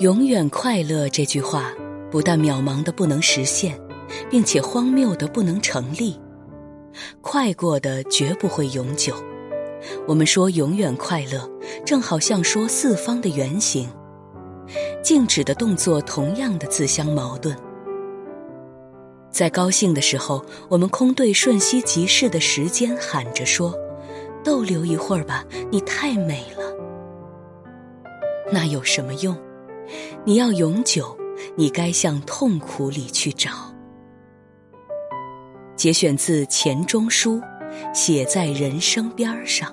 永远快乐这句话，不但渺茫的不能实现，并且荒谬的不能成立。快过的绝不会永久。我们说永远快乐，正好像说四方的圆形。静止的动作同样的自相矛盾。在高兴的时候，我们空对瞬息即逝的时间喊着说：“逗留一会儿吧，你太美了。”那有什么用？你要永久，你该向痛苦里去找。节选自钱钟书，写在人生边上。